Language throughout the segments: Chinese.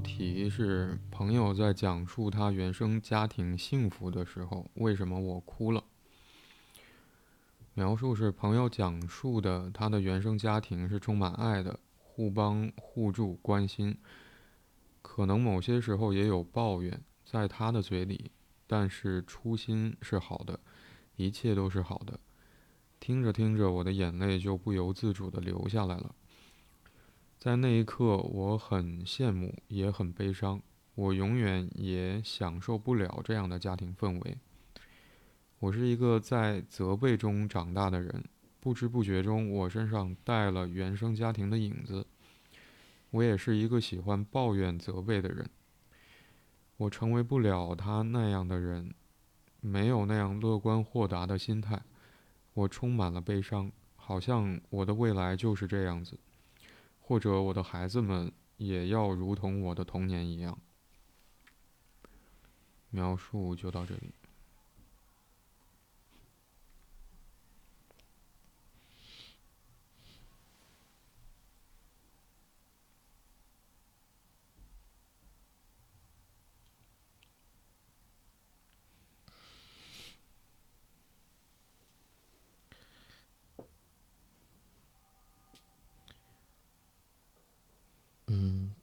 题是朋友在讲述他原生家庭幸福的时候，为什么我哭了？描述是朋友讲述的他的原生家庭是充满爱的，互帮互助、关心，可能某些时候也有抱怨，在他的嘴里，但是初心是好的，一切都是好的。听着听着，我的眼泪就不由自主的流下来了。在那一刻，我很羡慕，也很悲伤。我永远也享受不了这样的家庭氛围。我是一个在责备中长大的人，不知不觉中，我身上带了原生家庭的影子。我也是一个喜欢抱怨、责备的人。我成为不了他那样的人，没有那样乐观豁达的心态。我充满了悲伤，好像我的未来就是这样子。或者我的孩子们也要如同我的童年一样。描述就到这里。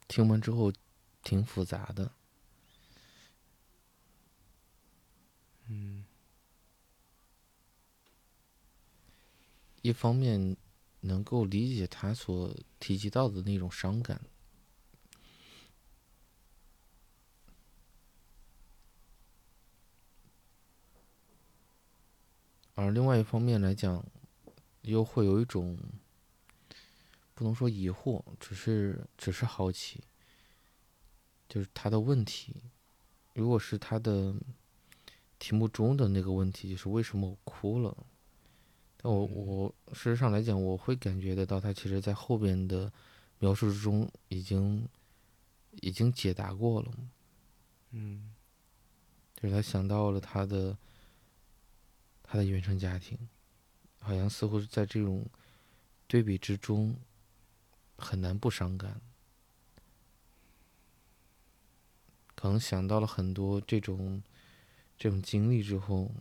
听完之后，挺复杂的。嗯，一方面能够理解他所提及到的那种伤感，而另外一方面来讲，又会有一种。不能说疑惑，只是只是好奇，就是他的问题，如果是他的题目中的那个问题，就是为什么我哭了？但我我事实上来讲，我会感觉得到，他其实在后边的描述之中已经已经解答过了。嗯，就是他想到了他的他的原生家庭，好像似乎是在这种对比之中。很难不伤感，可能想到了很多这种这种经历之后，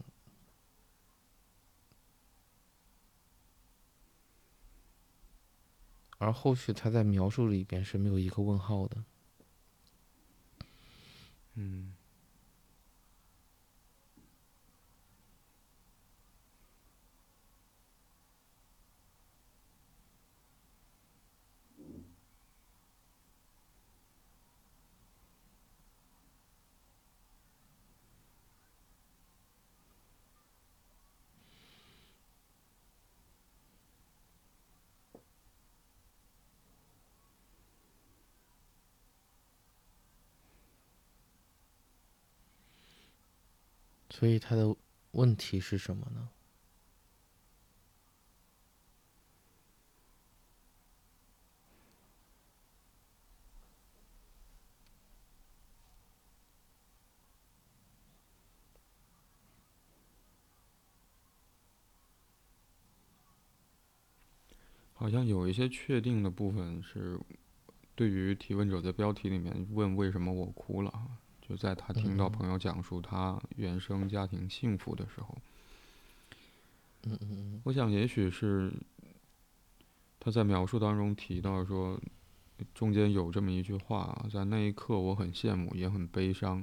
而后续他在描述里边是没有一个问号的，嗯。所以他的问题是什么呢？好像有一些确定的部分是，对于提问者在标题里面问为什么我哭了。就在他听到朋友讲述他原生家庭幸福的时候，嗯嗯我想也许是他在描述当中提到说，中间有这么一句话，在那一刻我很羡慕，也很悲伤，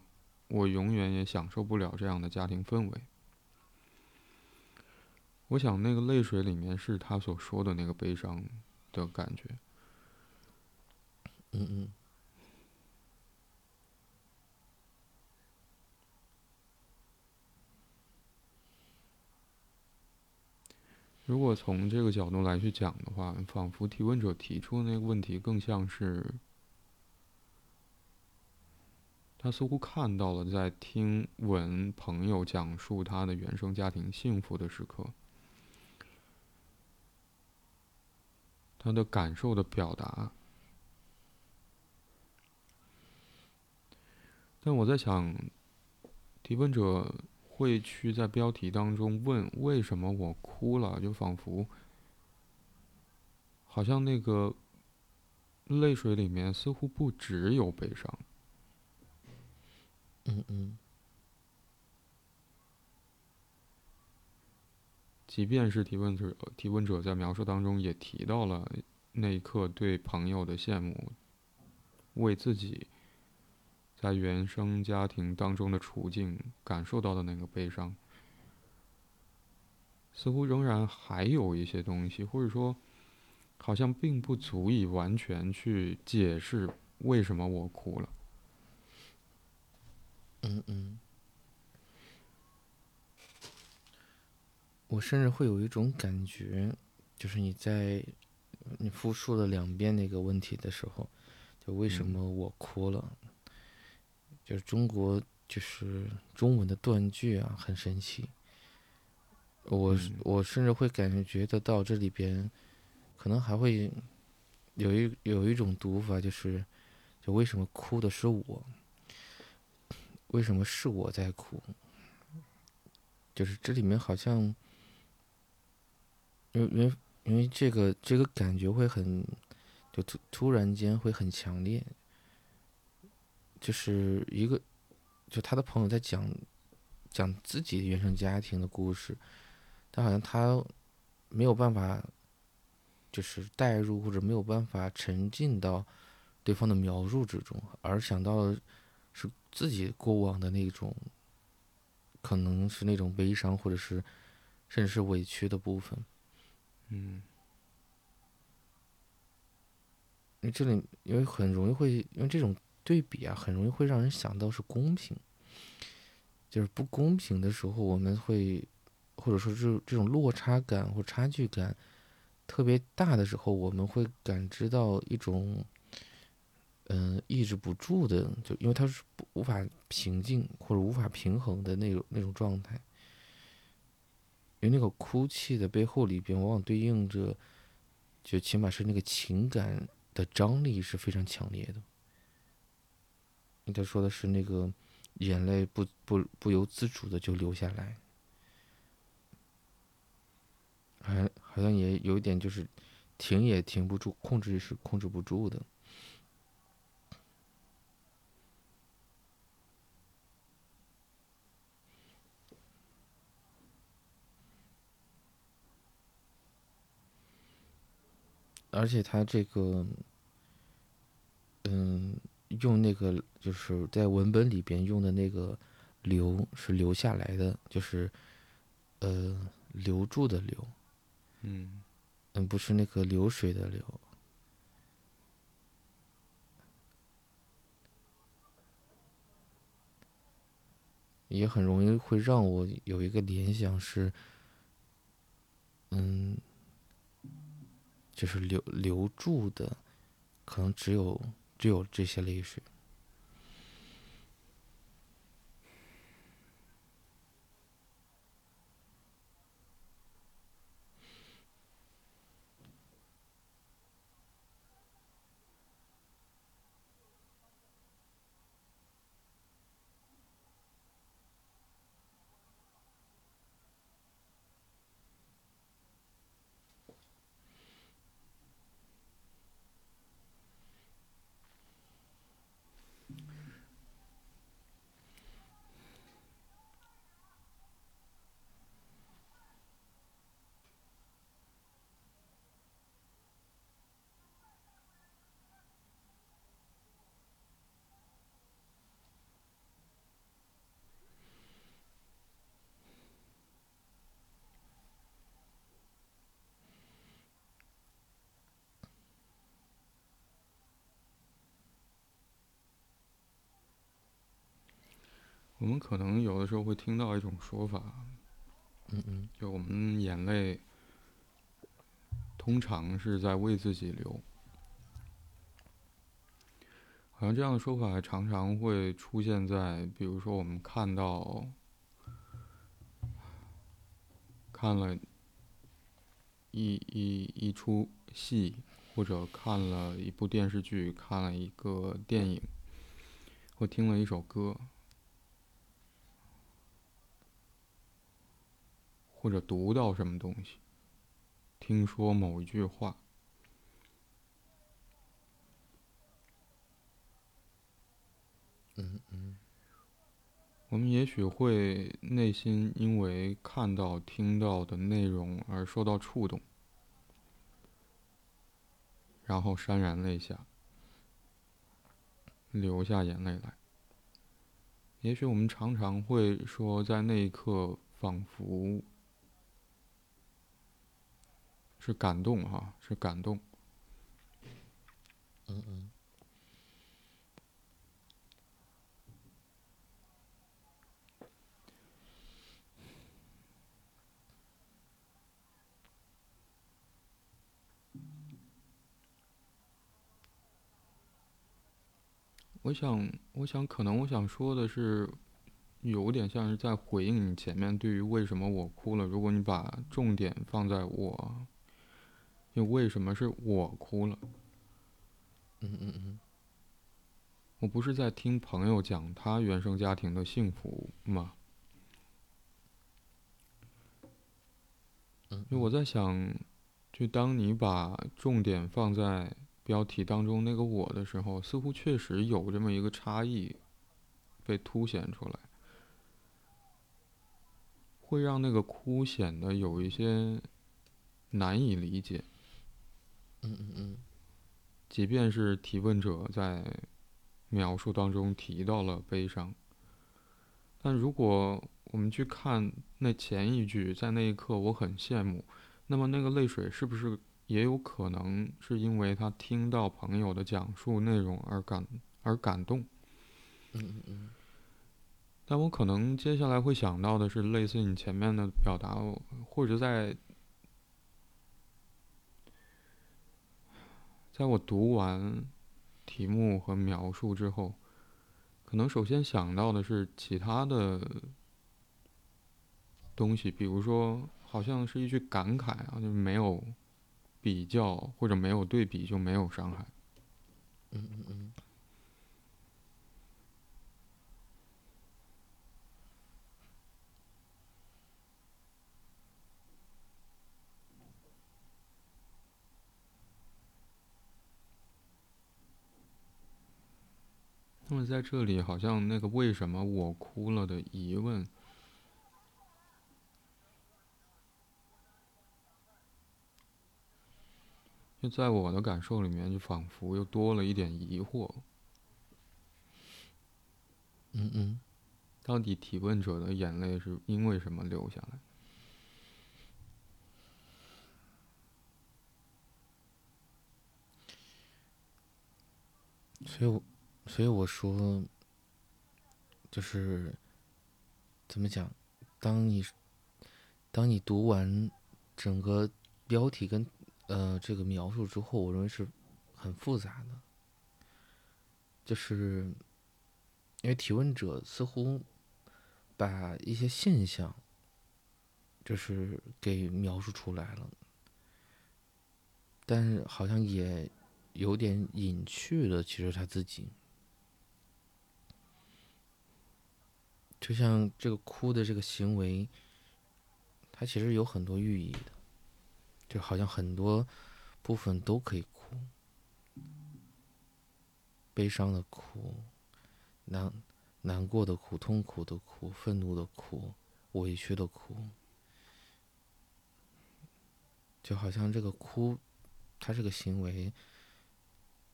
我永远也享受不了这样的家庭氛围。我想那个泪水里面是他所说的那个悲伤的感觉。嗯嗯。如果从这个角度来去讲的话，仿佛提问者提出的那个问题更像是，他似乎看到了在听闻朋友讲述他的原生家庭幸福的时刻，他的感受的表达。但我在想，提问者。会去在标题当中问为什么我哭了，就仿佛好像那个泪水里面似乎不只有悲伤。嗯嗯。即便是提问者，提问者在描述当中也提到了那一刻对朋友的羡慕，为自己在原生家庭当中的处境感受到的那个悲伤，似乎仍然还有一些东西，或者说。好像并不足以完全去解释为什么我哭了。嗯嗯，我甚至会有一种感觉，就是你在你复述了两遍那个问题的时候，就为什么我哭了？就是中国就是中文的断句啊，很神奇。我我甚至会感觉得到这里边。可能还会有一有一种读法，就是就为什么哭的是我？为什么是我在哭？就是这里面好像，因为因为因为这个这个感觉会很，就突突然间会很强烈，就是一个就他的朋友在讲讲自己原生家庭的故事，但好像他没有办法。就是代入或者没有办法沉浸到对方的描述之中，而想到是自己过往的那种，可能是那种悲伤，或者是甚至是委屈的部分。嗯，因为这里因为很容易会因为这种对比啊，很容易会让人想到是公平，就是不公平的时候，我们会或者说这这种落差感或差距感。特别大的时候，我们会感知到一种，嗯，抑制不住的，就因为它是无法平静或者无法平衡的那种那种状态。因为那个哭泣的背后里边，往往对应着，就起码是那个情感的张力是非常强烈的。他说的是那个眼泪不不不由自主的就流下来。还好像也有一点，就是停也停不住，控制是控制不住的。而且他这个，用那个就是在文本里边用的那个“留”是留下来的，就是呃留住的“留”。嗯，嗯，不是那个流水的流，也很容易会让我有一个联想是，嗯，就是留留住的，可能只有只有这些泪水。我们可能有的时候会听到一种说法，嗯嗯，就我们眼泪通常是在为自己流，好像这样的说法常常会出现在，比如说我们看到看了一一一出戏，或者看了一部电视剧，看了一个电影，或听了一首歌。或者读到什么东西，听说某一句话。嗯嗯。我们也许会内心因为看到、听到的内容而受到触动。然后潸然泪下。流下眼泪来。也许我们常常会说，在那一刻仿佛。是感动，哈，是感动。嗯嗯。我想，我想，可能我想说的是，有点像是在回应你前面对于为什么我哭了。如果你把重点放在我，又为什么是我哭了？嗯嗯嗯。我不是在听朋友讲他原生家庭的幸福吗？嗯。因为我在想，就当你把重点放在。标题当中那个我的时候，似乎确实有这么一个差异被凸显出来，会让那个哭显得有一些难以理解。嗯嗯嗯。即便是提问者在描述当中提到了悲伤，但如果我们去看那前一句，在那一刻我很羡慕，那么那个泪水是不是？也有可能是因为他听到朋友的讲述内容而感而感动。嗯嗯嗯。但我可能接下来会想到的是类似你前面的表达，或者在在我读完题目和描述之后，可能首先想到的是其他的东西，比如说好像是一句感慨啊，就是没有。比较或者没有对比就没有伤害。嗯嗯嗯。那么在这里，好像那个为什么我哭了的疑问。就在我的感受里面，就仿佛又多了一点疑惑。嗯嗯，到底提问者的眼泪是因为什么流下来？所以，我所以我说，就是怎么讲？当你当你读完整个标题跟。呃，这个描述之后，我认为是很复杂的，就是因为提问者似乎把一些现象，就是给描述出来了，但是好像也有点隐去了。其实他自己，就像这个哭的这个行为，它其实有很多寓意的。就好像很多部分都可以哭，悲伤的哭，难难过的哭，痛苦的哭，愤怒的哭，委屈的哭，就好像这个哭，它是个行为，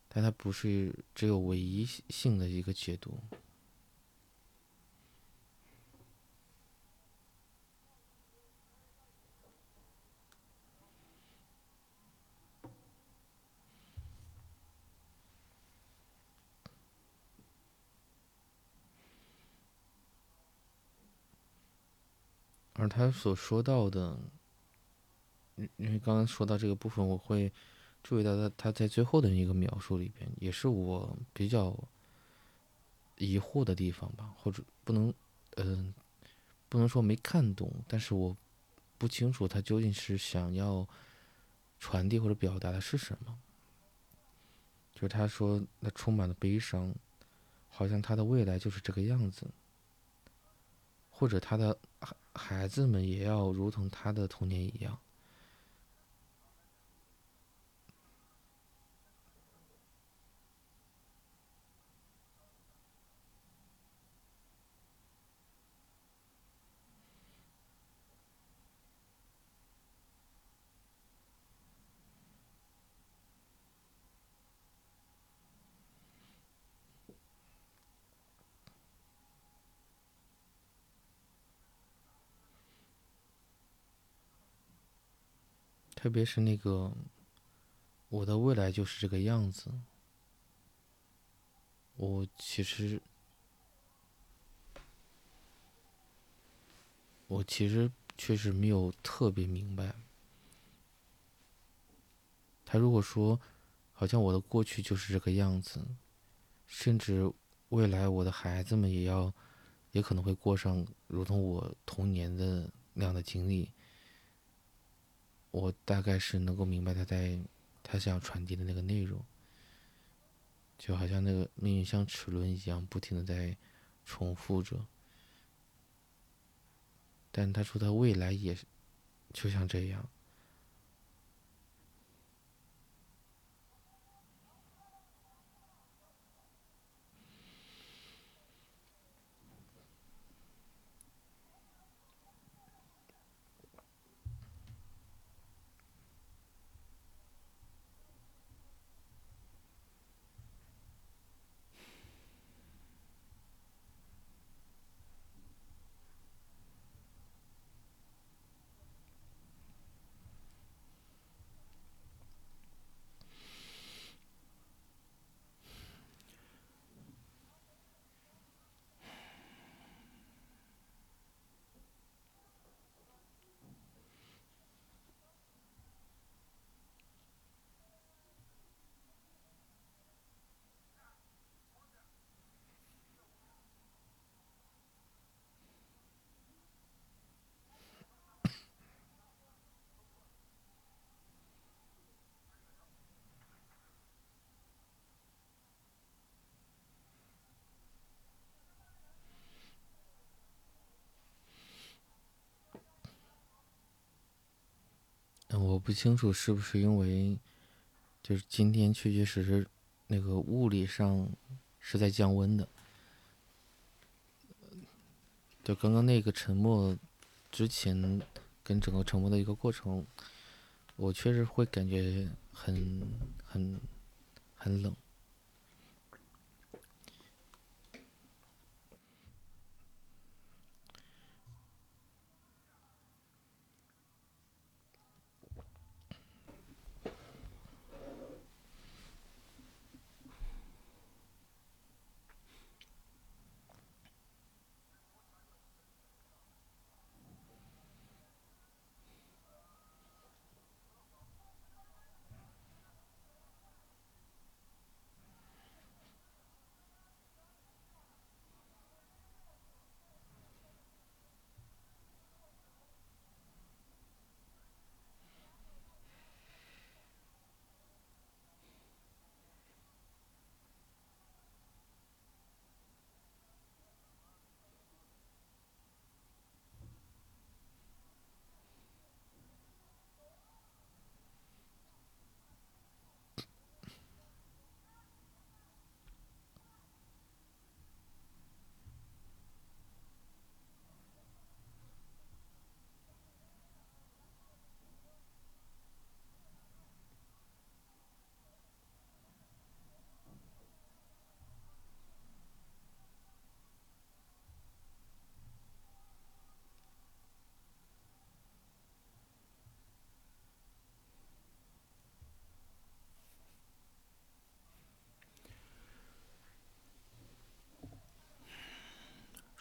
但它不是只有唯一性的一个解读。而他所说到的，因为刚刚说到这个部分，我会注意到他他在最后的一个描述里边，也是我比较疑惑的地方吧，或者不能，嗯，不能说没看懂，但是我不清楚他究竟是想要传递或者表达的是什么。就是他说，那充满了悲伤，好像他的未来就是这个样子，或者他的。孩子们也要如同他的童年一样。特别是那个我的未来就是这个样子，我其实我其实确实没有特别明白。他如果说，好像我的过去就是这个样子，甚至未来我的孩子们也要，也可能会过上如同我童年的那样的经历。我大概是能够明白他在他想传递的那个内容，就好像那个命运像齿轮一样，不停的在重复着。但他说他未来也就像这样。我不清楚是不是因为，就是今天确确实实，那个物理上是在降温的。就刚刚那个沉默之前，跟整个沉默的一个过程，我确实会感觉很很很冷。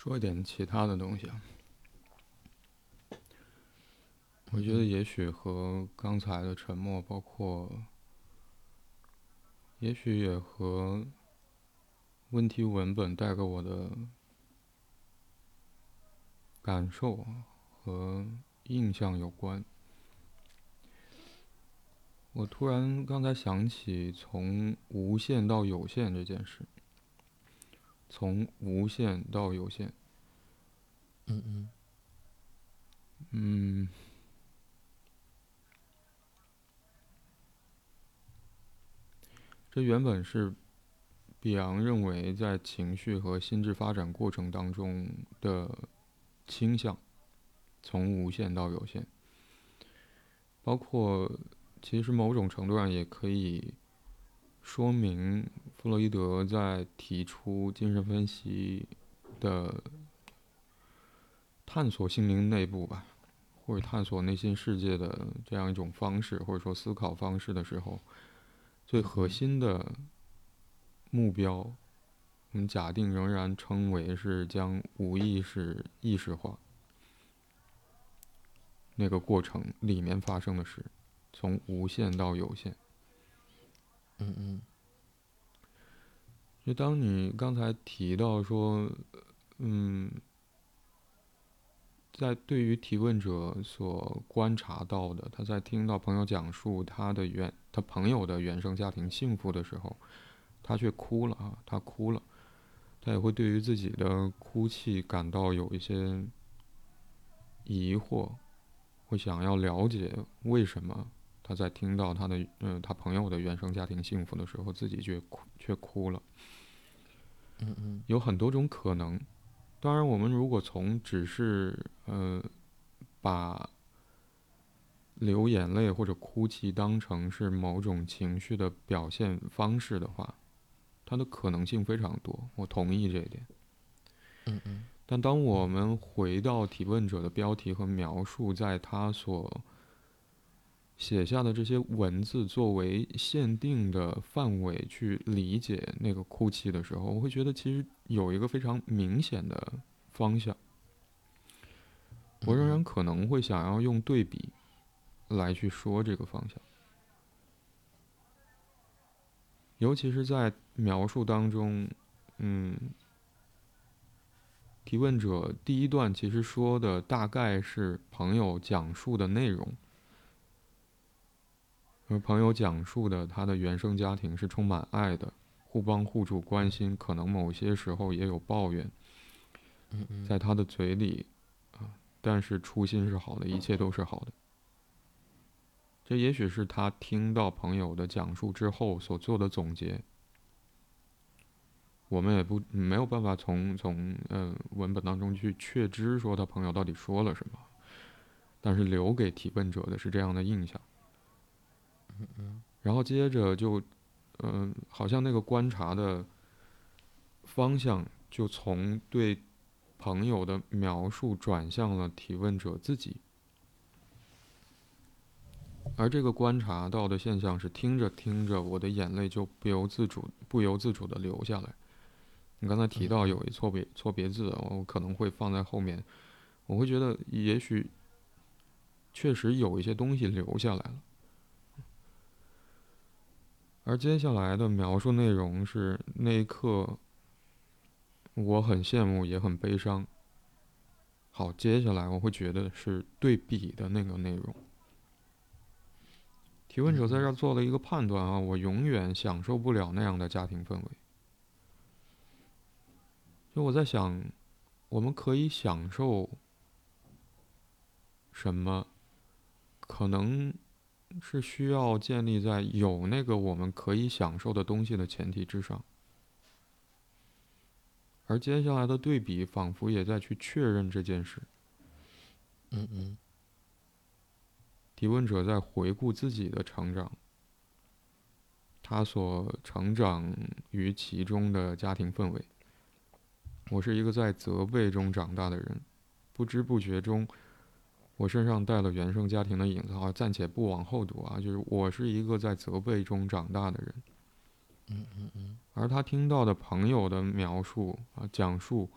说一点其他的东西啊，我觉得也许和刚才的沉默，包括，也许也和问题文本带给我的感受和印象有关。我突然刚才想起从无限到有限这件事。从无限到有限，嗯嗯，嗯，这原本是比昂认为在情绪和心智发展过程当中的倾向，从无限到有限，包括其实某种程度上也可以说明。弗洛伊德在提出精神分析的探索心灵内部吧，或者探索内心世界的这样一种方式，或者说思考方式的时候，最核心的目标，我们假定仍然称为是将无意识意识化。那个过程里面发生的事，从无限到有限。嗯嗯。就当你刚才提到说，嗯，在对于提问者所观察到的，他在听到朋友讲述他的原他朋友的原生家庭幸福的时候，他却哭了啊，他哭了，他也会对于自己的哭泣感到有一些疑惑。会想要了解为什么他在听到他的嗯他朋友的原生家庭幸福的时候，自己却哭却哭了。嗯嗯，有很多种可能。当然，我们如果从只是呃把流眼泪或者哭泣当成是某种情绪的表现方式的话，它的可能性非常多。我同意这一点。嗯嗯。但当我们回到提问者的标题和描述，在他所写下的这些文字作为限定的范围去理解那个哭泣的时候，我会觉得其实有一个非常明显的方向。我仍然可能会想要用对比来去说这个方向，尤其是在描述当中，嗯。提问者第一段其实说的大概是朋友讲述的内容，而朋友讲述的他的原生家庭是充满爱的，互帮互助、关心，可能某些时候也有抱怨。在他的嘴里，啊，但是初心是好的，一切都是好的。这也许是他听到朋友的讲述之后所做的总结。我们也不没有办法从从呃文本当中去确知说他朋友到底说了什么，但是留给提问者的是这样的印象。然后接着就，嗯，好像那个观察的方向就从对朋友的描述转向了提问者自己，而这个观察到的现象是听着听着，我的眼泪就不由自主不由自主的流下来。你刚才提到有一错别错别字，我可能会放在后面。我会觉得也许确实有一些东西留下来了，而接下来的描述内容是那一刻，我很羡慕也很悲伤。好，接下来我会觉得是对比的那个内容。提问者在这做了一个判断啊，我永远享受不了那样的家庭氛围。就我在想，我们可以享受什么？可能是需要建立在有那个我们可以享受的东西的前提之上。而接下来的对比，仿佛也在去确认这件事。嗯嗯。提问者在回顾自己的成长，他所成长于其中的家庭氛围。我是一个在责备中长大的人，不知不觉中，我身上带了原生家庭的影子。啊，暂且不往后读啊，就是我是一个在责备中长大的人。嗯嗯嗯。而他听到的朋友的描述啊，讲述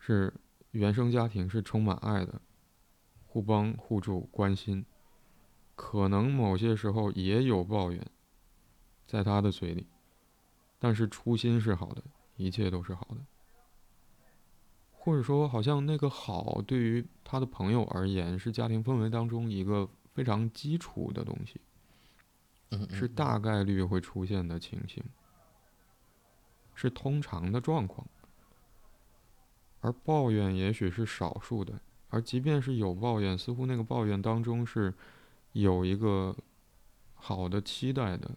是原生家庭是充满爱的，互帮互助、关心，可能某些时候也有抱怨，在他的嘴里，但是初心是好的，一切都是好的。或者说，好像那个好对于他的朋友而言，是家庭氛围当中一个非常基础的东西，是大概率会出现的情形，是通常的状况。而抱怨也许是少数的，而即便是有抱怨，似乎那个抱怨当中是有一个好的期待的，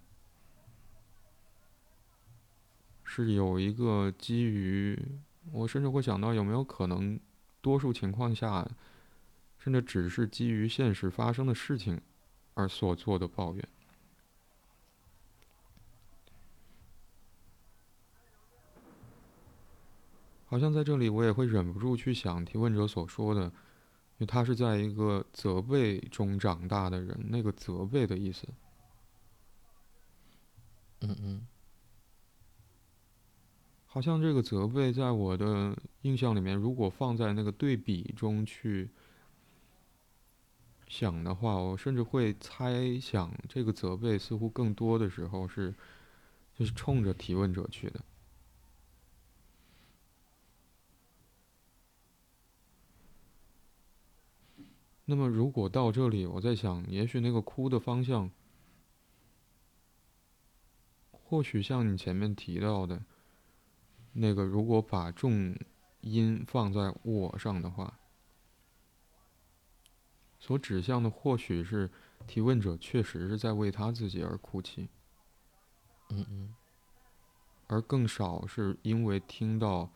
是有一个基于。我甚至会想到，有没有可能，多数情况下，甚至只是基于现实发生的事情而所做的抱怨。好像在这里，我也会忍不住去想提问者所说的，因为他是在一个责备中长大的人，那个责备的意思。嗯嗯，好像这个责备在我的印象里面，如果放在那个对比中去想的话，我甚至会猜想，这个责备似乎更多的时候是，就是冲着提问者去的。那么，如果到这里，我在想，也许那个哭的方向，或许像你前面提到的，那个如果把重音放在我上的话，所指向的或许是提问者确实是在为他自己而哭泣，嗯嗯，而更少是因为听到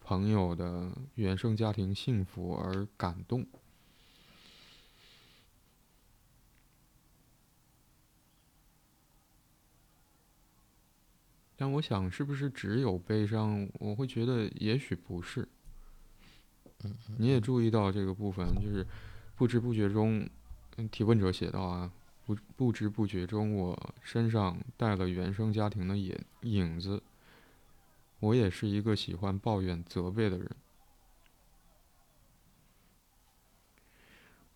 朋友的原生家庭幸福而感动。但我想，是不是只有悲伤？我会觉得，也许不是。你也注意到这个部分，就是不知不觉中，提问者写道啊，不不知不觉中，我身上带了原生家庭的影影子。我也是一个喜欢抱怨、责备的人。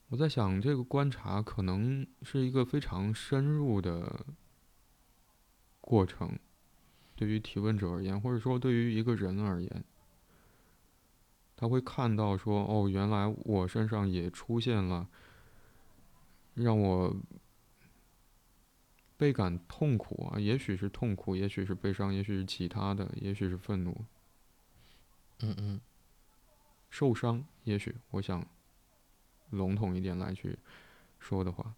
我在想，这个观察可能是一个非常深入的过程。对于提问者而言，或者说对于一个人而言，他会看到说：“哦，原来我身上也出现了让我倍感痛苦啊，也许是痛苦，也许是悲伤，也许是其他的，也许是愤怒，嗯嗯，受伤，也许我想笼统一点来去说的话，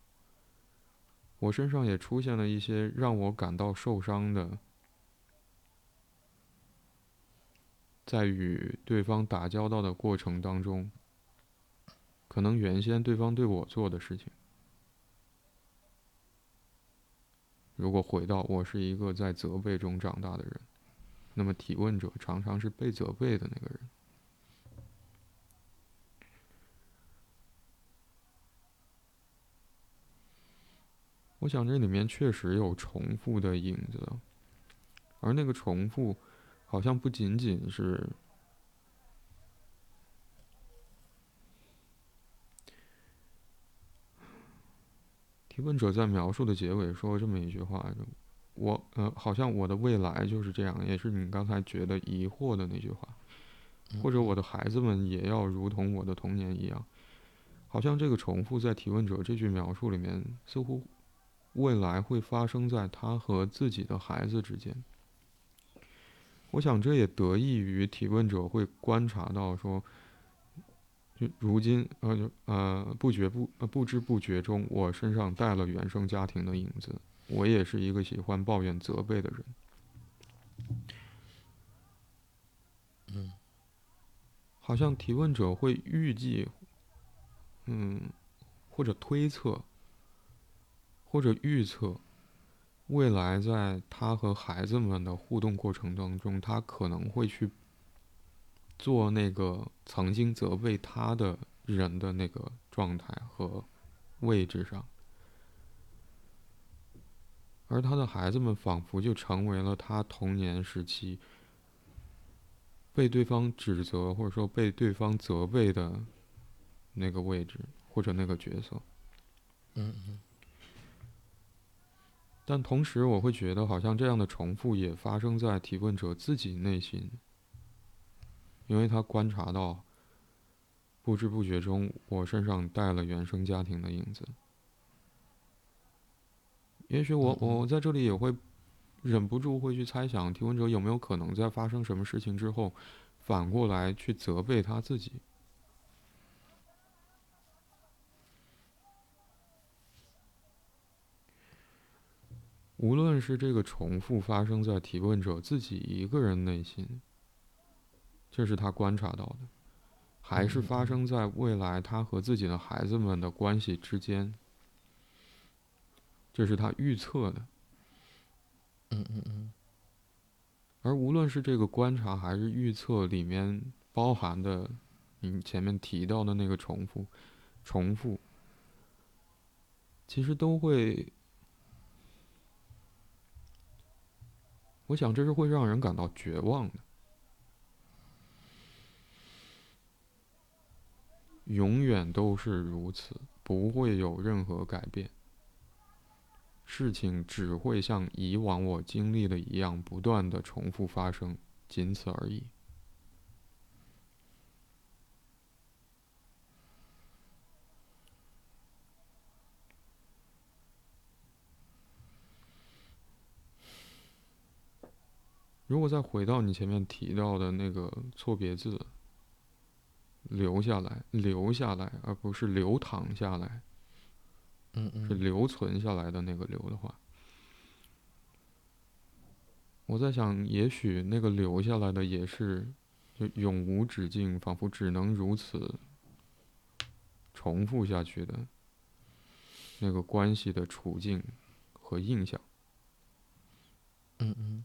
我身上也出现了一些让我感到受伤的。”在与对方打交道的过程当中，可能原先对方对我做的事情，如果回到我是一个在责备中长大的人，那么提问者常常是被责备的那个人。我想这里面确实有重复的影子，而那个重复。好像不仅仅是提问者在描述的结尾说这么一句话：“我呃，好像我的未来就是这样。”也是你刚才觉得疑惑的那句话，或者我的孩子们也要如同我的童年一样。好像这个重复在提问者这句描述里面，似乎未来会发生在他和自己的孩子之间。我想，这也得益于提问者会观察到说，就如今呃呃不觉不不知不觉中，我身上带了原生家庭的影子。我也是一个喜欢抱怨责备的人。嗯，好像提问者会预计，嗯，或者推测，或者预测。未来，在他和孩子们的互动过程当中，他可能会去做那个曾经责备他的人的那个状态和位置上，而他的孩子们仿佛就成为了他童年时期被对方指责或者说被对方责备的那个位置或者那个角色。嗯嗯。但同时，我会觉得好像这样的重复也发生在提问者自己内心，因为他观察到，不知不觉中，我身上带了原生家庭的影子。也许我我在这里也会忍不住会去猜想，提问者有没有可能在发生什么事情之后，反过来去责备他自己。无论是这个重复发生在提问者自己一个人内心，这是他观察到的，还是发生在未来他和自己的孩子们的关系之间，这是他预测的。嗯嗯嗯。而无论是这个观察还是预测里面包含的，你前面提到的那个重复，重复，其实都会，我想这是会让人感到绝望的。永远都是如此，不会有任何改变。事情只会像以往我经历的一样，不断的重复发生，仅此而已。如果再回到你前面提到的那个错别字，留下来，留下来，而不是流淌下来，嗯嗯，是留存下来的那个留的话，我在想，也许那个留下来的也是就永无止境，仿佛只能如此重复下去的那个关系的处境和印象。嗯嗯。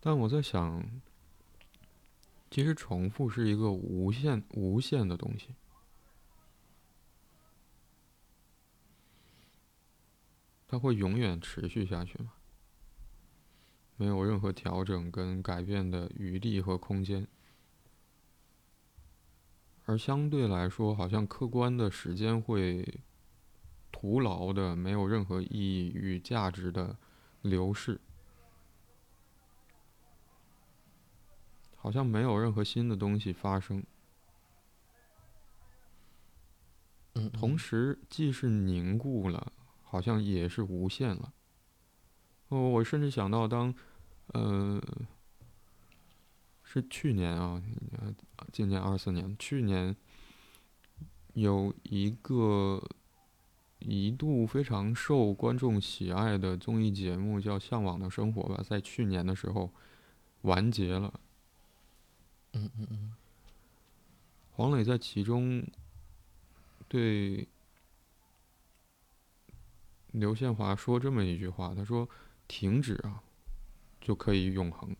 但我在想，其实重复是一个无限、无限的东西，它会永远持续下去吗？没有任何调整跟改变的余地和空间，而相对来说，好像客观的时间会徒劳的、没有任何意义与价值的流逝。好像没有任何新的东西发生，嗯，同时既是凝固了，好像也是无限了。哦，我甚至想到，当，呃，是去年啊，今年二四年，去年有一个一度非常受观众喜爱的综艺节目叫《向往的生活》吧，在去年的时候完结了。嗯嗯嗯，黄磊在其中对刘宪华说这么一句话：“他说，停止啊，就可以永恒；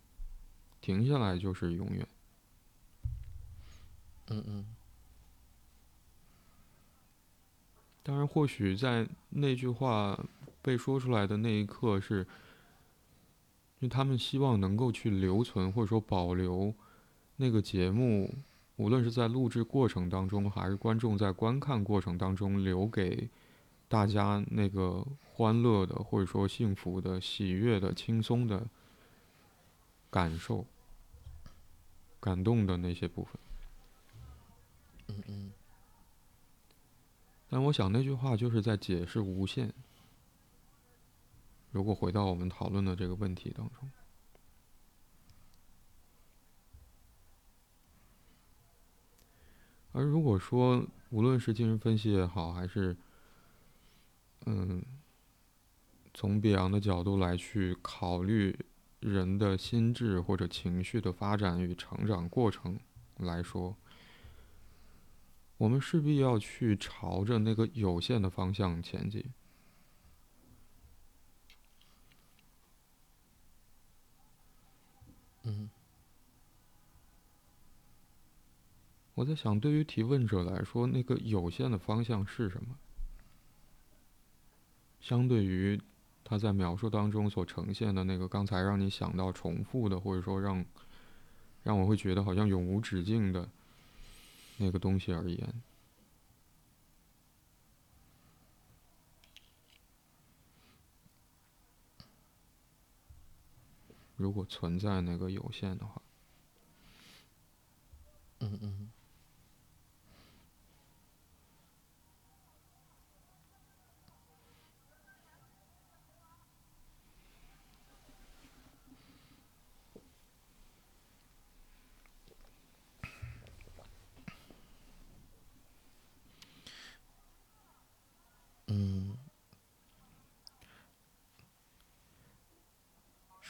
停下来就是永远。”嗯嗯。当然，或许在那句话被说出来的那一刻，是，因为他们希望能够去留存，或者说保留。那个节目，无论是在录制过程当中，还是观众在观看过程当中，留给大家那个欢乐的，或者说幸福的、喜悦的、轻松的感受、感动的那些部分。嗯嗯。但我想那句话就是在解释无限。如果回到我们讨论的这个问题当中。而如果说，无论是精神分析也好，还是，嗯，从比昂的角度来去考虑人的心智或者情绪的发展与成长过程来说，我们势必要去朝着那个有限的方向前进。嗯。我在想，对于提问者来说，那个有限的方向是什么？相对于他在描述当中所呈现的那个刚才让你想到重复的，或者说让让我会觉得好像永无止境的那个东西而言，如果存在那个有限的话，嗯嗯。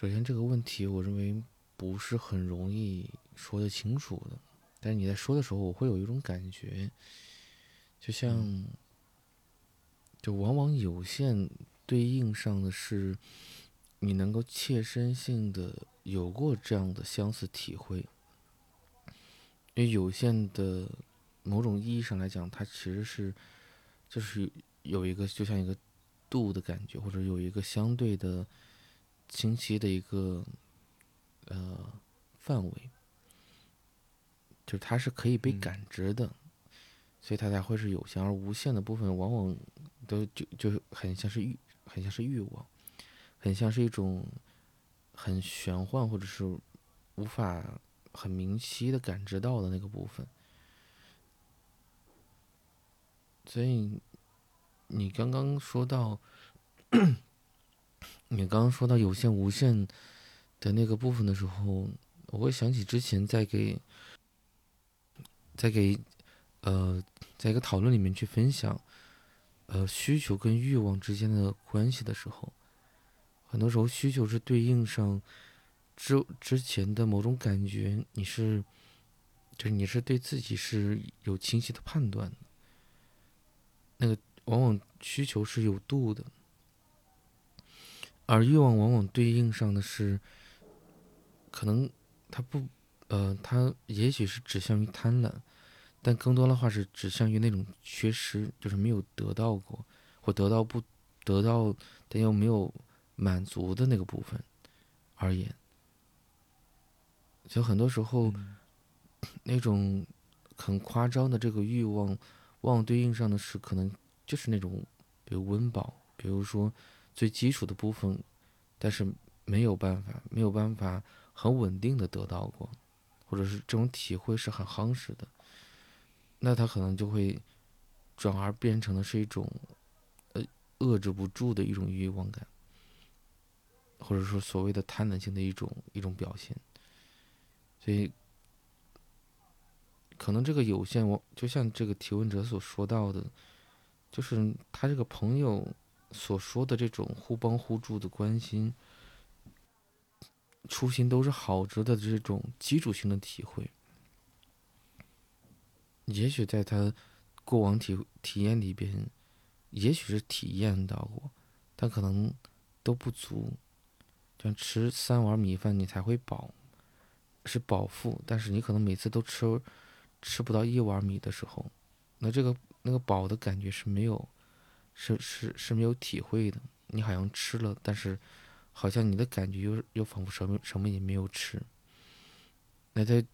首先，这个问题我认为不是很容易说得清楚的。但是你在说的时候，我会有一种感觉，就像，就往往有限对应上的是，你能够切身性的有过这样的相似体会。因为有限的某种意义上来讲，它其实是，就是有一个就像一个度的感觉，或者有一个相对的清晰的一个呃范围，就是它是可以被感知的。所以它才会是有限，而无限的部分往往都就就很像是欲，很像是欲望，很像是一种很玄幻或者是无法很明晰的感知到的那个部分。所以你刚刚说到，你刚刚说到有限无限的那个部分的时候，我会想起之前在给在给。呃，在一个讨论里面去分享，呃，需求跟欲望之间的关系的时候，很多时候需求是对应上之之前的某种感觉，你是，就是你是对自己是有清晰的判断的，那个往往需求是有度的，而欲望往往对应上的是，可能它不，呃，它也许是指向于贪婪。但更多的话是指向于那种缺失，就是没有得到过，或得到不得到，但又没有满足的那个部分而言。就很多时候，那种很夸张的这个欲望，往往对应上的是可能就是那种，比如温饱，比如说最基础的部分，但是没有办法，没有办法很稳定的得到过，或者是这种体会是很夯实的。那他可能就会转而变成的是一种呃遏制不住的一种欲望感，或者说所谓的贪婪性的一种一种表现。所以，可能这个有限，我就像这个提问者所说到的，就是他这个朋友所说的这种互帮互助的关心，初心都是好着的这种基础性的体会。也许在他过往体体验里边，也许是体验到过，但可能都不足。像吃三碗米饭你才会饱，是饱腹，但是你可能每次都吃吃不到一碗米的时候，那这个那个饱的感觉是没有，是是是没有体会的。你好像吃了，但是好像你的感觉又又仿佛什么什么也没有吃。那它。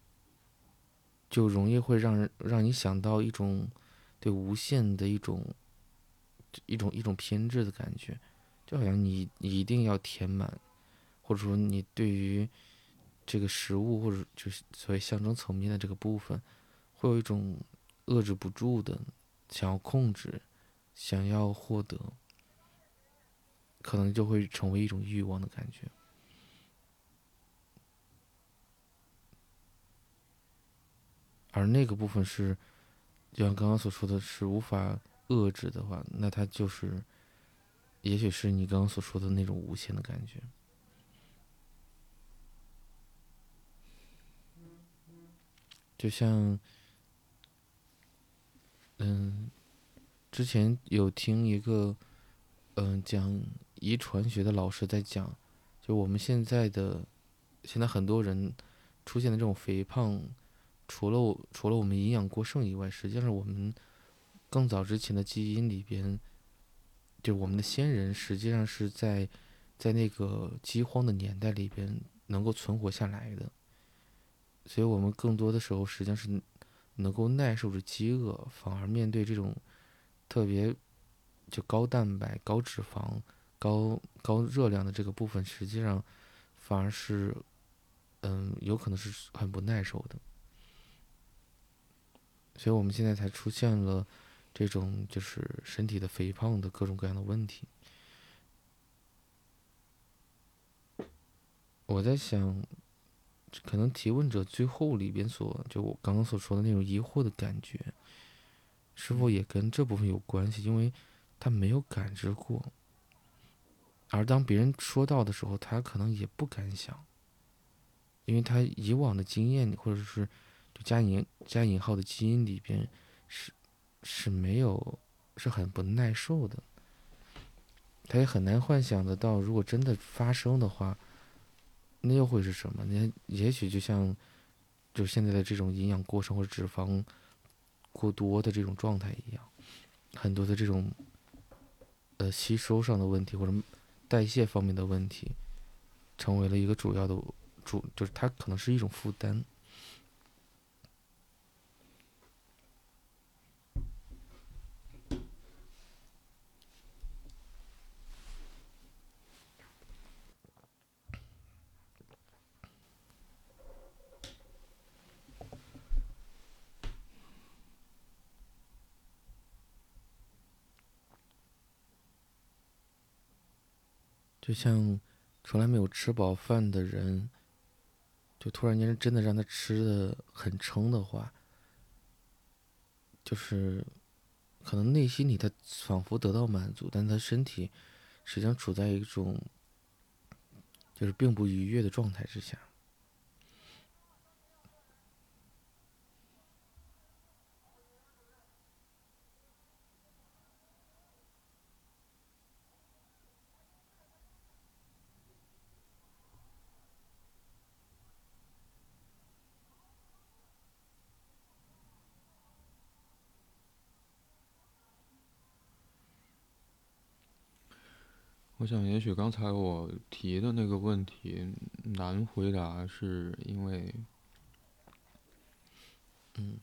就容易会让人让你想到一种对无限的一种一种一种偏执的感觉，就好像你你一定要填满，或者说你对于这个食物或者就是所谓象征层面的这个部分，会有一种遏制不住的想要控制、想要获得，可能就会成为一种欲望的感觉。而那个部分是，就像刚刚所说的是无法遏制的话，那它就是，也许是你刚刚所说的那种无限的感觉。就像，嗯，之前有听一个，嗯，讲遗传学的老师在讲，就我们现在的，现在很多人出现的这种肥胖。除了，除了我们营养过剩以外，实际上我们更早之前的基因里边，就我们的先人实际上是在在那个饥荒的年代里边能够存活下来的，所以我们更多的时候实际上是能够耐受着饥饿，反而面对这种特别就高蛋白、高脂肪、高高热量的这个部分，实际上反而是嗯，有可能是很不耐受的。所以我们现在才出现了这种就是身体的肥胖的各种各样的问题。我在想，可能提问者最后里边所就我刚刚所说的那种疑惑的感觉，是否也跟这部分有关系？因为他没有感知过，而当别人说到的时候，他可能也不敢想，因为他以往的经验或者是。就加引加引号的基因里边，是是没有，是很不耐受的。他也很难幻想得到，如果真的发生的话，那又会是什么？那也许就像，就现在的这种营养过剩或者脂肪过多的这种状态一样，很多的这种，呃，吸收上的问题或者代谢方面的问题，成为了一个主要的主，就是它可能是一种负担。就像从来没有吃饱饭的人，就突然间真的让他吃的很撑的话，就是可能内心里他仿佛得到满足，但他身体实际上处在一种就是并不愉悦的状态之下。我想，也许刚才我提的那个问题难回答，是因为，嗯，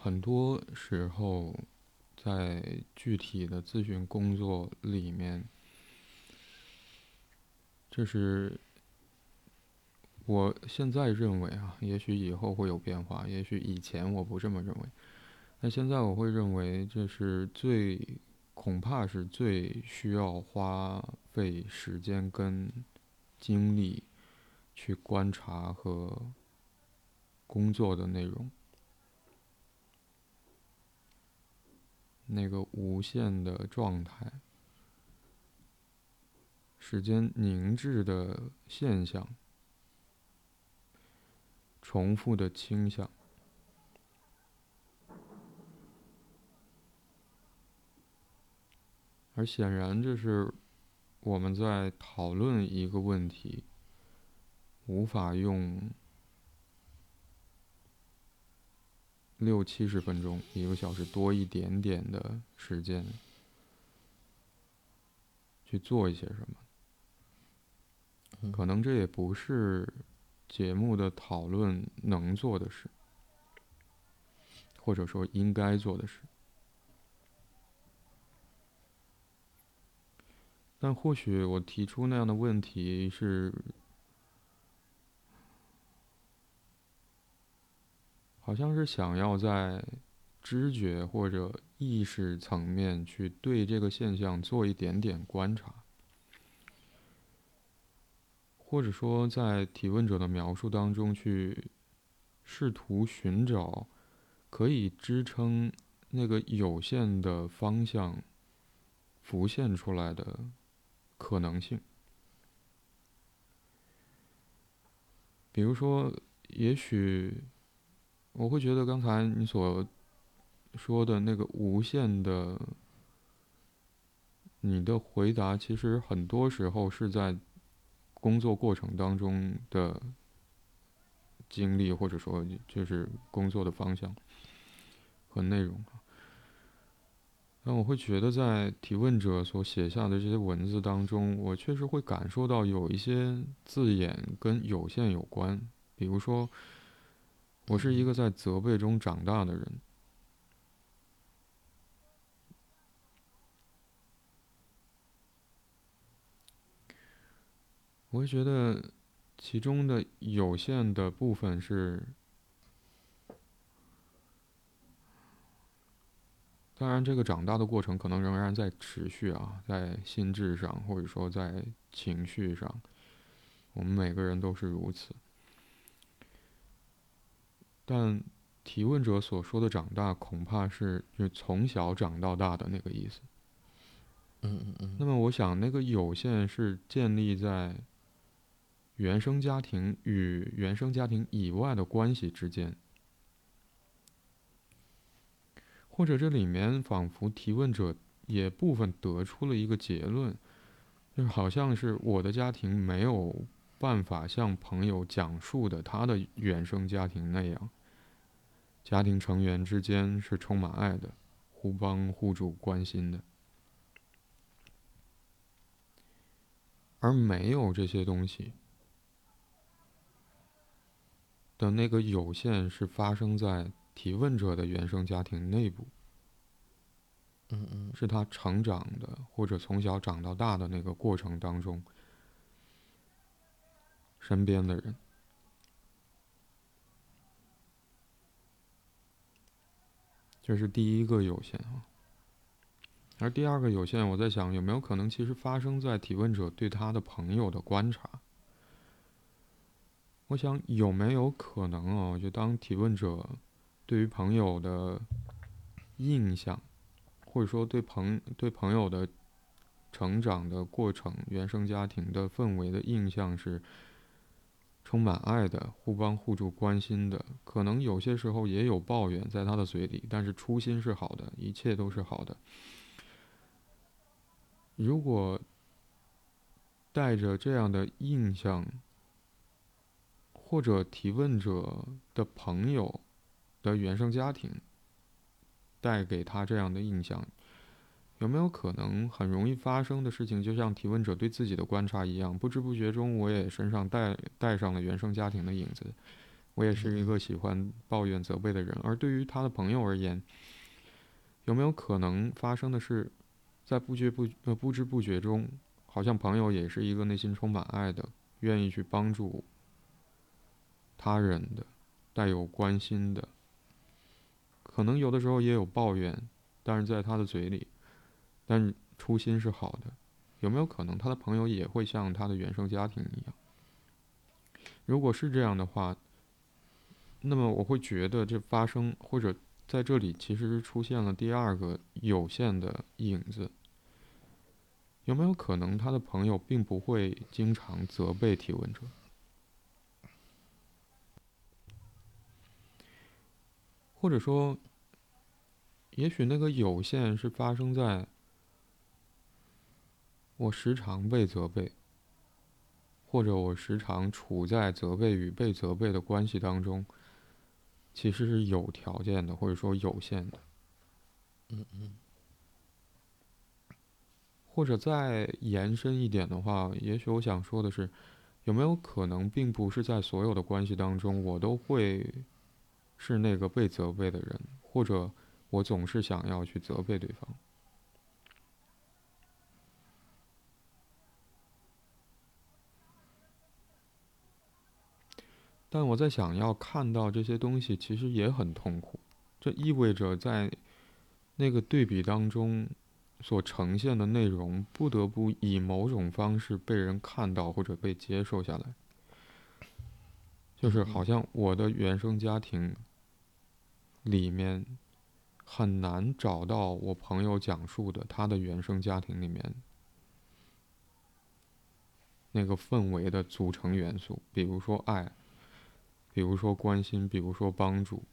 很多时候，在具体的咨询工作里面，这是我现在认为啊，也许以后会有变化，也许以前我不这么认为。那现在我会认为，这是最恐怕是最需要花费时间跟精力去观察和工作的内容。那个无限的状态，时间凝滞的现象，重复的倾向。而显然，这是我们在讨论一个问题，无法用六七十分钟、一个小时多一点点的时间去做一些什么。可能这也不是节目的讨论能做的事，或者说应该做的事。但或许我提出那样的问题是，好像是想要在知觉或者意识层面去对这个现象做一点点观察，或者说在提问者的描述当中去试图寻找可以支撑那个有限的方向浮现出来的。可能性，比如说，也许我会觉得刚才你所说的那个无限的，你的回答其实很多时候是在工作过程当中的经历，或者说就是工作的方向和内容。但我会觉得，在提问者所写下的这些文字当中，我确实会感受到有一些字眼跟有限有关。比如说，我是一个在责备中长大的人，我会觉得其中的有限的部分是。当然，这个长大的过程可能仍然在持续啊，在心智上，或者说在情绪上，我们每个人都是如此。但提问者所说的长大，恐怕是就从小长到大的那个意思。嗯嗯嗯。那么，我想那个有限是建立在原生家庭与原生家庭以外的关系之间，或者这里面仿佛提问者也部分得出了一个结论，就是好像是我的家庭没有办法向朋友讲述的他的原生家庭那样，家庭成员之间是充满爱的，互帮互助、关心的。而没有这些东西的那个有限，是发生在提问者的原生家庭内部，嗯嗯，是他成长的或者从小长到大的那个过程当中，身边的人，这是第一个有限啊。而第二个有限，我在想有没有可能，其实发生在提问者对他的朋友的观察。我想有没有可能啊？就当提问者对于朋友的印象，或者说对朋对朋友的成长的过程、原生家庭的氛围的印象是充满爱的、互帮互助、关心的，可能有些时候也有抱怨在他的嘴里，但是初心是好的，一切都是好的。如果带着这样的印象，或者提问者的朋友的原生家庭带给他这样的印象，有没有可能很容易发生的事情，就像提问者对自己的观察一样，不知不觉中我也身上带带上了原生家庭的影子，我也是一个喜欢抱怨责备的人，而对于他的朋友而言，有没有可能发生的是？在不觉不呃不知不觉中，好像朋友也是一个内心充满爱的、愿意去帮助他人的、带有关心的。可能有的时候也有抱怨，但是在他的嘴里，但初心是好的。有没有可能他的朋友也会像他的原生家庭一样？如果是这样的话，那么我会觉得这发生或者在这里其实是出现了第二个有限的影子。有没有可能他的朋友并不会经常责备提问者，或者说，也许那个有限是发生在我时常被责备，或者我时常处在责备与被责备的关系当中，其实是有条件的，或者说有限的。嗯嗯。或者再延伸一点的话，也许我想说的是，有没有可能，并不是在所有的关系当中，我都会是那个被责备的人，或者我总是想要去责备对方。但我在想要看到这些东西，其实也很痛苦。这意味着在那个对比当中。所呈现的内容不得不以某种方式被人看到或者被接受下来，就是好像我的原生家庭里面很难找到我朋友讲述的他的原生家庭里面那个氛围的组成元素，比如说爱，比如说关心，比如说帮助，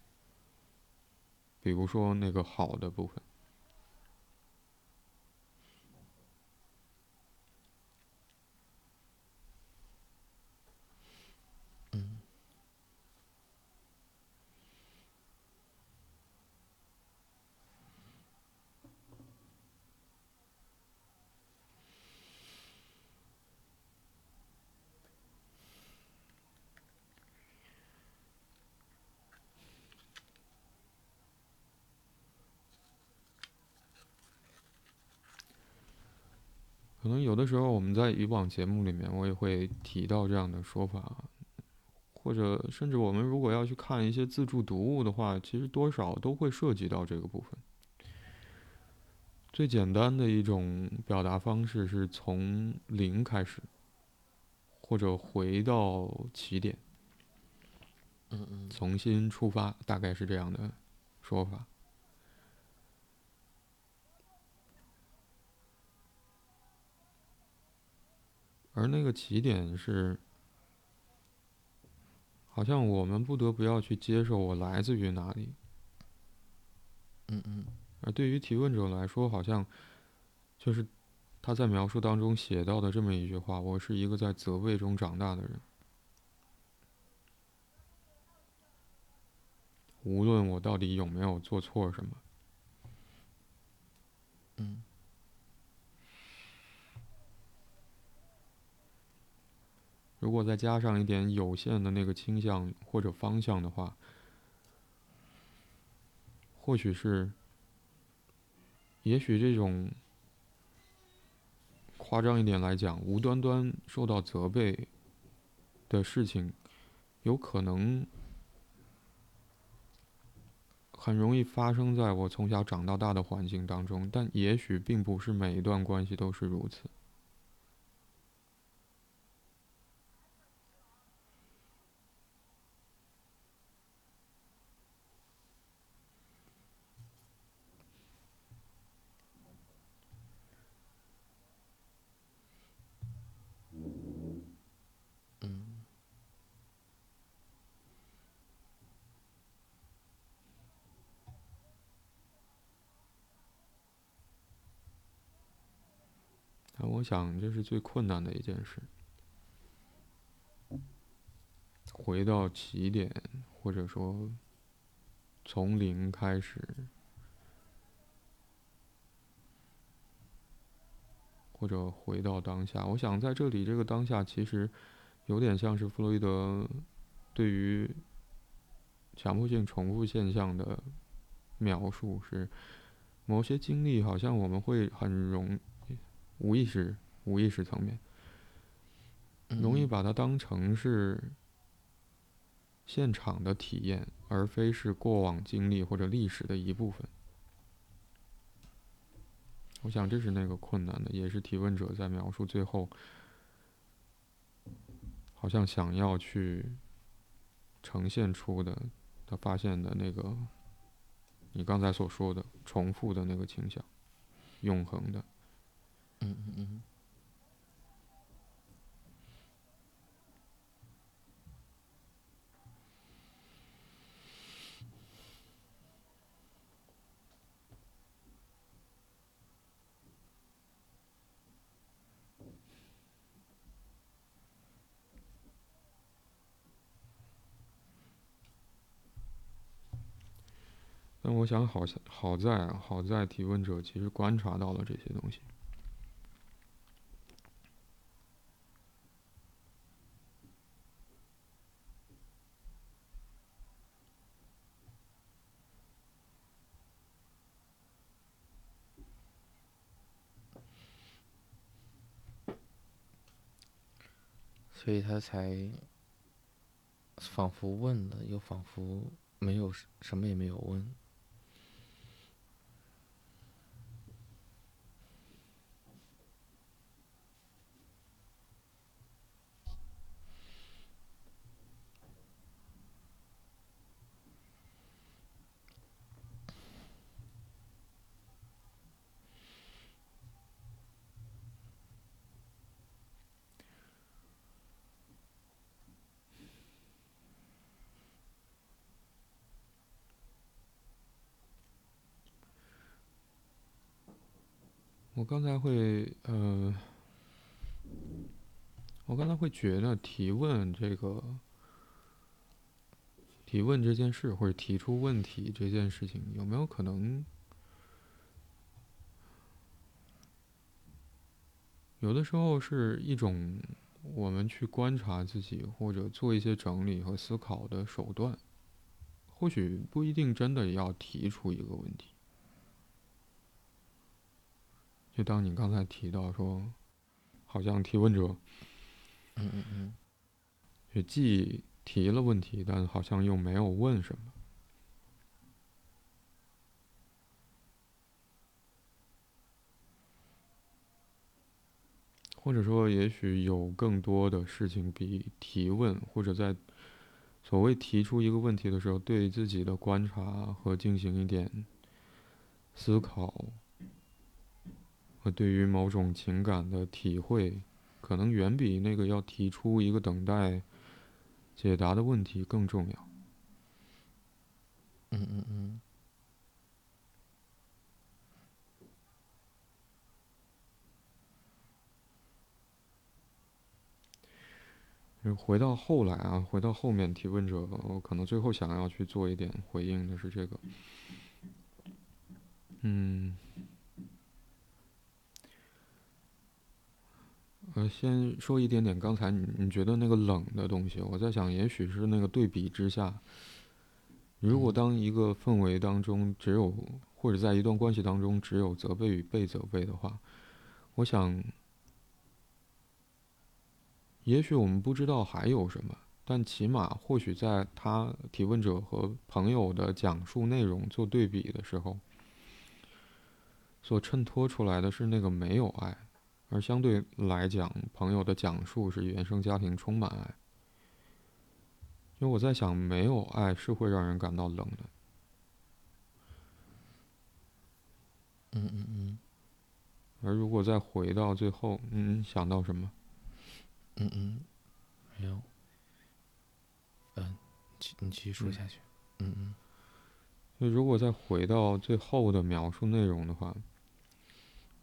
比如说那个好的部分。时候我们在以往节目里面，我也会提到这样的说法，或者甚至我们如果要去看一些自助读物的话，其实多少都会涉及到这个部分。最简单的一种表达方式是从零开始，或者回到起点，嗯嗯，重新出发，大概是这样的说法。而那个起点是，好像我们不得不要去接受我来自于哪里。嗯嗯。而对于提问者来说，好像就是他在描述当中写到的这么一句话：“我是一个在责备中长大的人，无论我到底有没有做错什么。”嗯。如果再加上一点有限的那个倾向或者方向的话，或许是，也许这种夸张一点来讲，无端端受到责备的事情，有可能很容易发生在我从小长到大的环境当中，但也许并不是每一段关系都是如此。我想这是最困难的一件事。回到起点，或者说从零开始，或者回到当下。我想在这里，这个当下其实有点像是弗洛伊德对于强迫性重复现象的描述，是某些经历好像我们会很容。无意识、无意识层面，容易把它当成是现场的体验，而非是过往经历或者历史的一部分。我想这是那个困难的，也是提问者在描述最后，好像想要去呈现出的，他发现的那个，你刚才所说的重复的那个倾向，永恒的。嗯嗯嗯。但我想，好像好在好在提问者其实观察到了这些东西。所以他才仿佛问了，又仿佛没有什么也没有问。我刚才会，呃，我刚才会觉得提问这个，提问这件事或者提出问题这件事情，有没有可能，有的时候是一种我们去观察自己或者做一些整理和思考的手段，或许不一定真的要提出一个问题。就当你刚才提到说，好像提问者，嗯嗯嗯，就既提了问题，但好像又没有问什么，或者说，也许有更多的事情比提问，或者在所谓提出一个问题的时候，对自己的观察和进行一点思考。对于某种情感的体会，可能远比那个要提出一个等待解答的问题更重要。嗯嗯嗯。回到后来啊，回到后面，提问者我可能最后想要去做一点回应的是这个，嗯，呃，先说一点点，刚才你你觉得那个冷的东西，我在想，也许是那个对比之下，如果当一个氛围当中只有，或者在一段关系当中只有责备与被责备的话，我想。也许我们不知道还有什么，但起码或许在他提问者和朋友的讲述内容做对比的时候，所衬托出来的是那个没有爱，而相对来讲，朋友的讲述是原生家庭充满爱。因为我在想，没有爱是会让人感到冷的。嗯嗯嗯。而如果再回到最后，嗯，想到什么？嗯嗯，没有，嗯，继你继续说下去。嗯嗯，那如果再回到最后的描述内容的话，那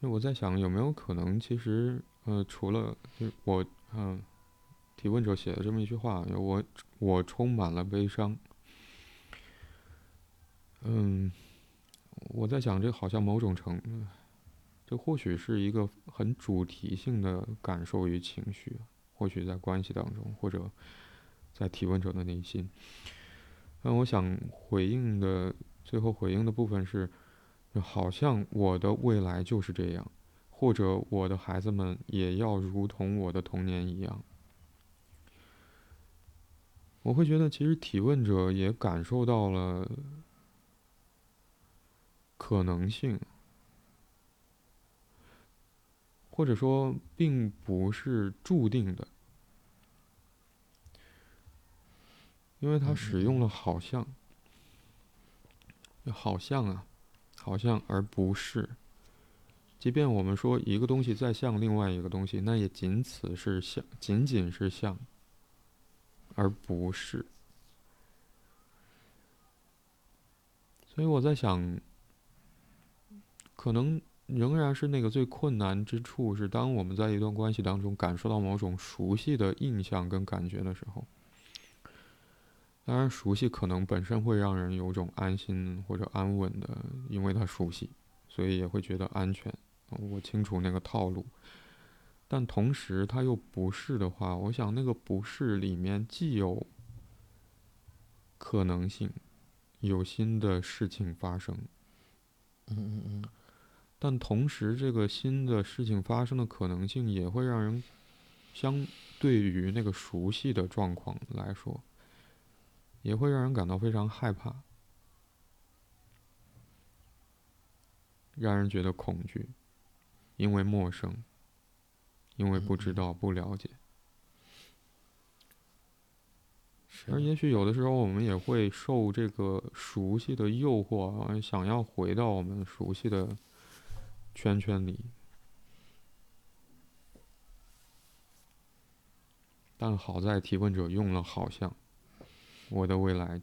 我在想有没有可能，其实呃，除了就我嗯，提问者写的这么一句话，我我充满了悲伤。嗯，我在想这好像某种程度，这或许是一个很主题性的感受与情绪。或许在关系当中，或者在提问者的内心，那我想回应的最后回应的部分是，就好像我的未来就是这样，或者我的孩子们也要如同我的童年一样。我会觉得，其实提问者也感受到了可能性。或者说，并不是注定的，因为他使用了“好像”，好像啊，好像，而不是。即便我们说一个东西再像另外一个东西，那也仅此是像，仅仅是像，而不是。所以我在想，可能。仍然是那个最困难之处，是当我们在一段关系当中感受到某种熟悉的印象跟感觉的时候。当然，熟悉可能本身会让人有种安心或者安稳的，因为他熟悉，所以也会觉得安全。我清楚那个套路，但同时他又不是的话，我想那个不是里面既有可能性，有新的事情发生。嗯嗯嗯。但同时，这个新的事情发生的可能性也会让人，相对于那个熟悉的状况来说，也会让人感到非常害怕，让人觉得恐惧，因为陌生，因为不知道、不了解。而也许有的时候，我们也会受这个熟悉的诱惑，想要回到我们熟悉的。圈圈里，但好在提问者用了“好像”，我的未来，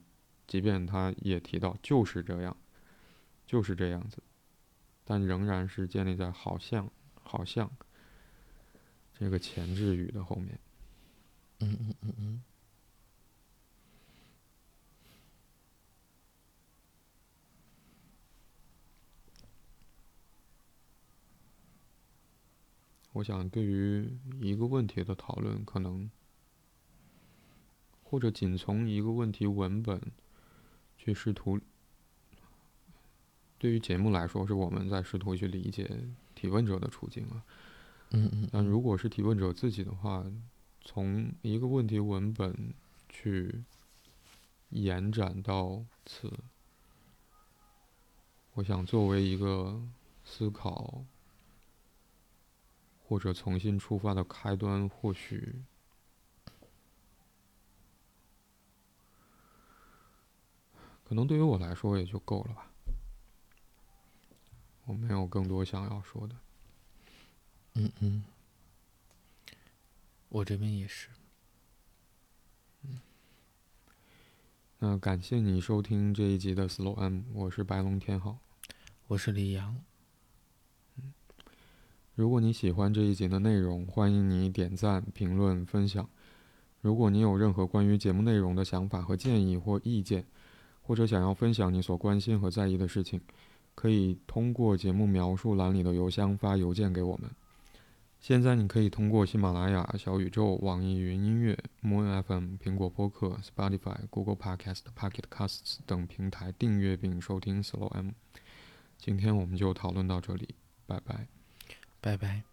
即便他也提到就是这样，就是这样子，但仍然是建立在“好像”“好像”这个前置语的后面。嗯嗯嗯嗯。我想，对于一个问题的讨论，可能或者仅从一个问题文本去试图，对于节目来说，是我们在试图去理解提问者的处境啊。嗯嗯。但如果是提问者自己的话，从一个问题文本去延展到此，我想作为一个思考。或者重新出发的开端，或许可能对于我来说也就够了吧。我没有更多想要说的。嗯嗯，我这边也是。嗯。那感谢你收听这一集的 Slow M，我是白龙天浩，我是李阳。如果你喜欢这一集的内容，欢迎你点赞、评论、分享。如果你有任何关于节目内容的想法和建议或意见，或者想要分享你所关心和在意的事情，可以通过节目描述栏里的邮箱发邮件给我们。现在你可以通过喜马拉雅、小宇宙、网易云音乐、Moon FM、苹果播客、Spotify、Google Podcast、Pocket Casts 等平台订阅并收听 Slow M。今天我们就讨论到这里，拜拜。拜拜。